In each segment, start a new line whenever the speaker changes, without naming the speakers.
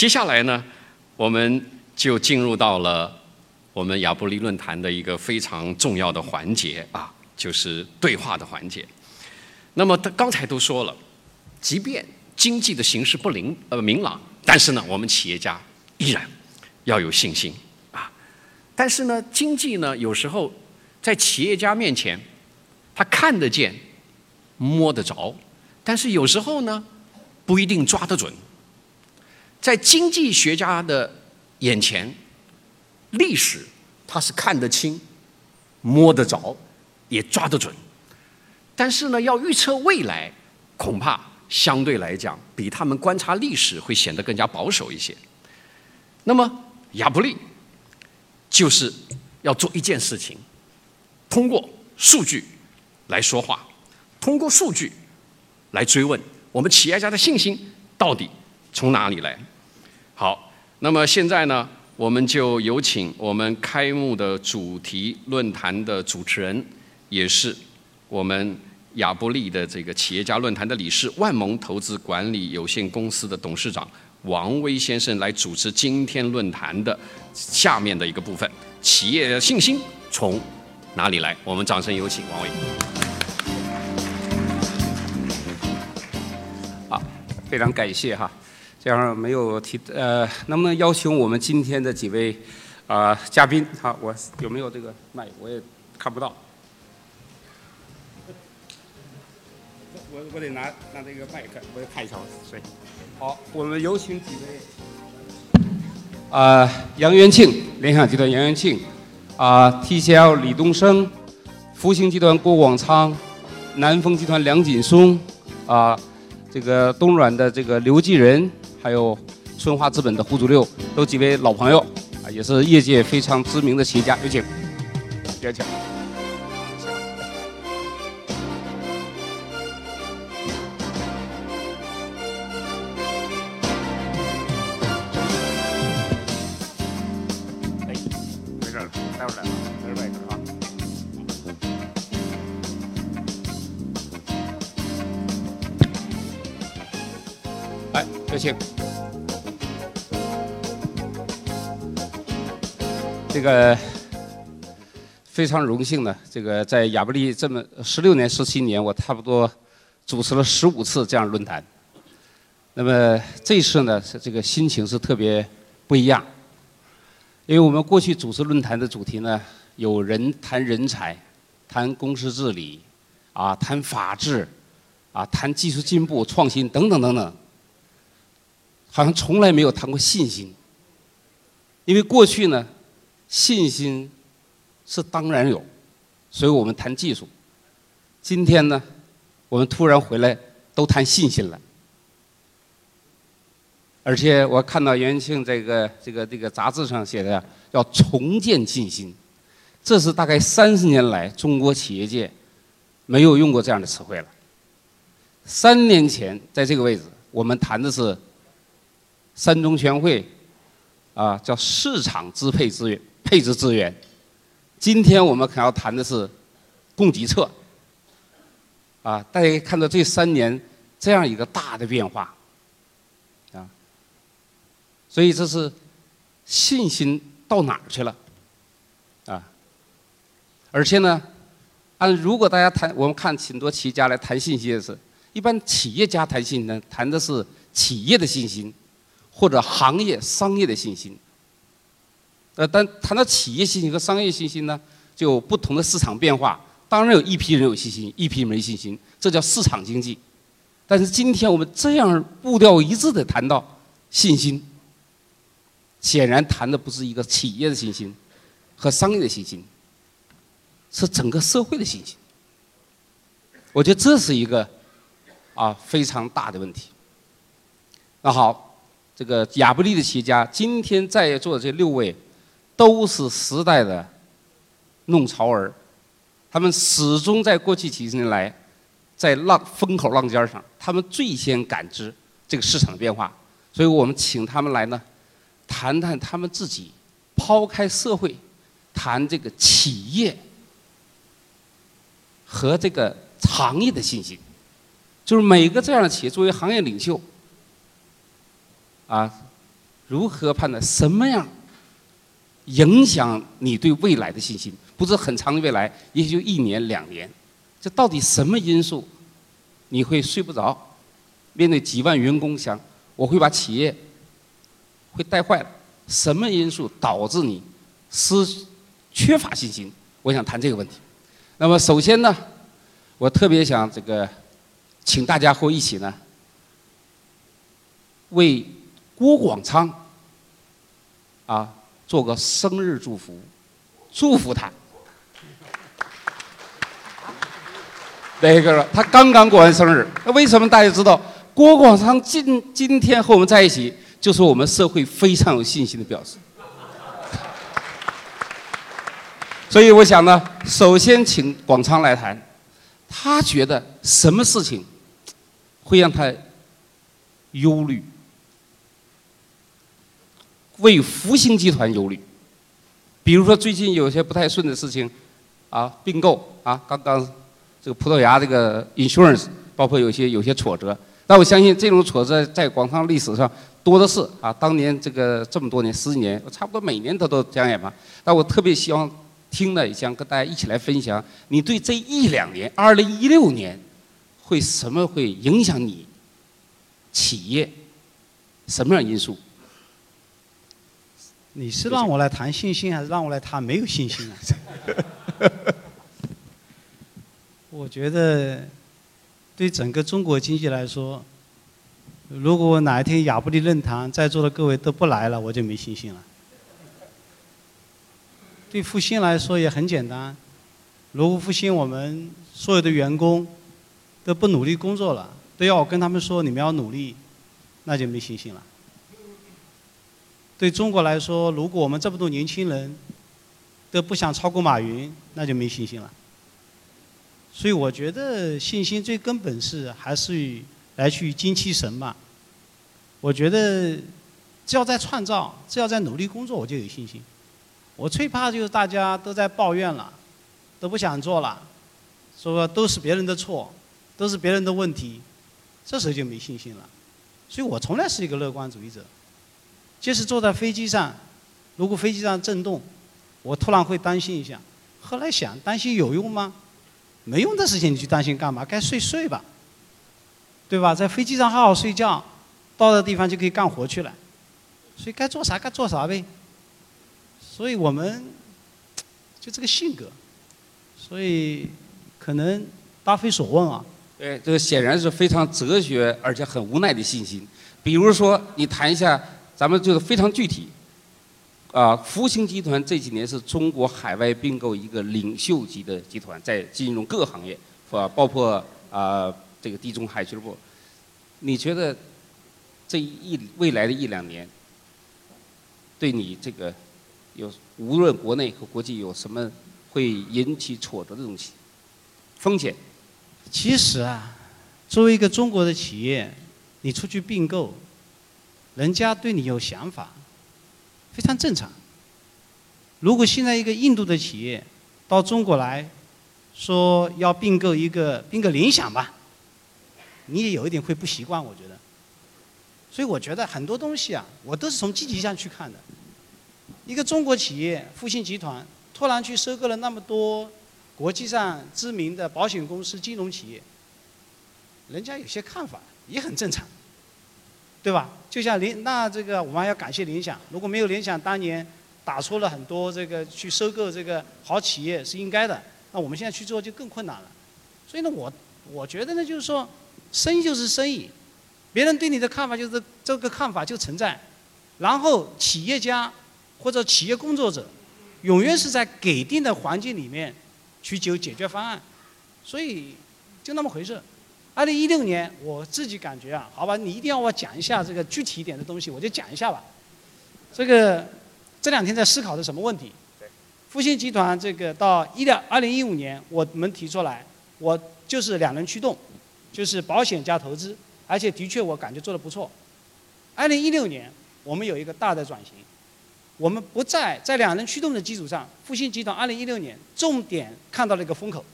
接下来呢，我们就进入到了我们亚布力论坛的一个非常重要的环节啊，就是对话的环节。那么他刚才都说了，即便经济的形势不灵呃明朗，但是呢，我们企业家依然要有信心啊。但是呢，经济呢，有时候在企业家面前，他看得见、摸得着，但是有时候呢，不一定抓得准。在经济学家的眼前，历史他是看得清、摸得着、也抓得准，但是呢，要预测未来，恐怕相对来讲，比他们观察历史会显得更加保守一些。那么，亚布力就是要做一件事情，通过数据来说话，通过数据来追问我们企业家的信心到底从哪里来。好，那么现在呢，我们就有请我们开幕的主题论坛的主持人，也是我们亚布力的这个企业家论坛的理事，万盟投资管理有限公司的董事长王威先生来主持今天论坛的下面的一个部分：企业信心从哪里来？我们掌声有请王威。
好，非常感谢哈。这样没有提呃，能不能邀请我们今天的几位啊嘉宾？好，我有没有这个麦？我也看不到。我我得拿拿这个麦克，我得看一下谁。好，我们有请几位。啊，杨元庆，联想集团杨元庆，啊，TCL 李东升，福星集团郭广昌，南丰集团梁锦松，啊，这个东软的这个刘继仁。还有春华资本的胡祖六，都几位老朋友啊，也是业界非常知名的企业家，有请，有请。来，有请。这个非常荣幸呢，这个在亚布力这么十六年、十七年，我差不多主持了十五次这样论坛。那么这次呢，是这个心情是特别不一样，因为我们过去主持论坛的主题呢，有人谈人才，谈公司治理，啊，谈法治，啊，谈技术进步、创新等等等等。好像从来没有谈过信心，因为过去呢，信心是当然有，所以我们谈技术。今天呢，我们突然回来都谈信心了，而且我看到袁庆这个这个这个杂志上写的要重建信心，这是大概三十年来中国企业界没有用过这样的词汇了。三年前在这个位置，我们谈的是。三中全会，啊，叫市场支配资源、配置资源。今天我们可要谈的是供给侧，啊，大家看到这三年这样一个大的变化，啊，所以这是信心到哪儿去了，啊，而且呢，按如果大家谈，我们看挺多企业家来谈信心的是，一般企业家谈信呢，谈的是企业的信心。或者行业、商业的信心，呃，但谈到企业信心和商业信心呢，就不同的市场变化。当然有一批人有信心，一批没信心，这叫市场经济。但是今天我们这样步调一致的谈到信心，显然谈的不是一个企业的信心和商业的信心，是整个社会的信心。我觉得这是一个啊非常大的问题。那好。这个亚布力的企业家，今天在座的这六位，都是时代的弄潮儿，他们始终在过去几十年来，在浪风口浪尖上，他们最先感知这个市场的变化，所以我们请他们来呢，谈谈他们自己，抛开社会，谈这个企业和这个行业的信心，就是每个这样的企业作为行业领袖。啊，如何判断什么样影响你对未来的信心？不是很长的未来，也许就一年两年。这到底什么因素你会睡不着？面对几万员工想，我会把企业会带坏了。什么因素导致你失缺乏信心？我想谈这个问题。那么首先呢，我特别想这个，请大家和我一起呢，为郭广昌啊做个生日祝福，祝福他。那个他刚刚过完生日，那为什么大家知道郭广昌今今天和我们在一起，就是我们社会非常有信心的表示。所以我想呢，首先请广昌来谈，他觉得什么事情会让他忧虑，为福星集团忧虑。比如说最近有些不太顺的事情，啊，并购啊，刚刚这个葡萄牙这个 insurance，包括有些有些挫折，但我相信这种挫折在广昌历史上多的是啊。当年这个这么多年十几年，差不多每年他都讲演吧。但我特别希望。听了，想跟大家一起来分享，你对这一两年，二零一六年，会什么会影响你企业？什么样因素？
你是让我来谈信心，还是让我来谈没有信心啊？我觉得，对整个中国经济来说，如果哪一天亚布力论坛在座的各位都不来了，我就没信心了。对复兴来说也很简单，如果复兴我们所有的员工都不努力工作了，都要我跟他们说你们要努力，那就没信心了。对中国来说，如果我们这么多年轻人都不想超过马云，那就没信心了。所以我觉得信心最根本是还是来去精气神嘛。我觉得只要在创造，只要在努力工作，我就有信心。我最怕就是大家都在抱怨了，都不想做了，说都是别人的错，都是别人的问题，这时候就没信心了。所以我从来是一个乐观主义者。即使坐在飞机上，如果飞机上震动，我突然会担心一下。后来想，担心有用吗？没用的事情你去担心干嘛？该睡睡吧，对吧？在飞机上好好睡觉，到的地方就可以干活去了。所以该做啥该做啥呗。所以我们就这个性格，所以可能答非所问啊。
对，这个显然是非常哲学而且很无奈的信心。比如说，你谈一下，咱们就是非常具体。啊，福星集团这几年是中国海外并购一个领袖级的集团，在金融各个行业，是吧？包括啊这个地中海俱乐部。你觉得这一未来的一两年，对你这个？有无论国内和国际有什么会引起挫折的东西，风险。
其实啊，作为一个中国的企业，你出去并购，人家对你有想法，非常正常。如果现在一个印度的企业到中国来，说要并购一个并购联想吧，你也有一点会不习惯，我觉得。所以我觉得很多东西啊，我都是从积极上去看的。一个中国企业复兴集团突然去收购了那么多国际上知名的保险公司、金融企业，人家有些看法也很正常，对吧？就像联那这个我们还要感谢联想，如果没有联想当年打出了很多这个去收购这个好企业是应该的，那我们现在去做就更困难了。所以呢，我我觉得呢，就是说生意就是生意，别人对你的看法就是这个看法就存在，然后企业家。或者企业工作者，永远是在给定的环境里面去求解决方案，所以就那么回事。二零一六年，我自己感觉啊，好吧，你一定要我讲一下这个具体一点的东西，我就讲一下吧。这个这两天在思考的什么问题？复兴集团这个到一两二零一五年，我们提出来，我就是两轮驱动，就是保险加投资，而且的确我感觉做的不错。二零一六年，我们有一个大的转型。我们不在在两轮驱动的基础上，复兴集团二零一六年重点看到了一个风口。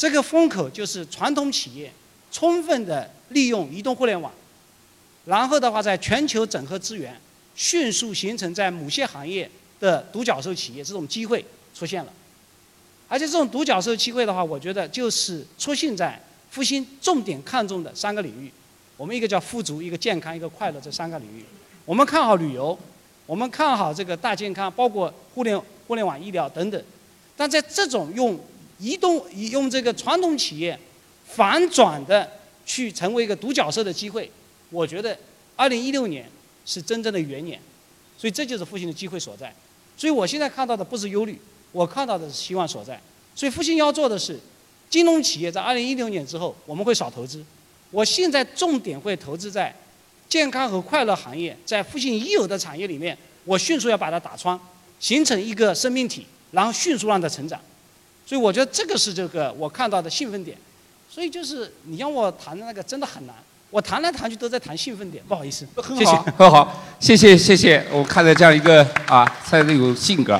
这个风口就是传统企业充分的利用移动互联网，然后的话在全球整合资源，迅速形成在某些行业的独角兽企业这种机会出现了。而且这种独角兽机会的话，我觉得就是出现在复兴重点看重的三个领域。我们一个叫富足，一个健康，一个快乐这三个领域。我们看好旅游，我们看好这个大健康，包括互联互联网医疗等等。但在这种用移动用这个传统企业反转的去成为一个独角兽的机会，我觉得二零一六年是真正的元年，所以这就是复兴的机会所在。所以我现在看到的不是忧虑，我看到的是希望所在。所以复兴要做的是，金融企业在二零一六年之后我们会少投资，我现在重点会投资在健康和快乐行业，在复兴已有的产业里面，我迅速要把它打穿，形成一个生命体。然后迅速让它成长，所以我觉得这个是这个我看到的兴奋点。所以就是你让我谈的那个真的很难，我谈来谈去都在谈兴奋点，不好意思。
谢谢，很好，谢谢谢谢。我看到这样一个啊，才有性格。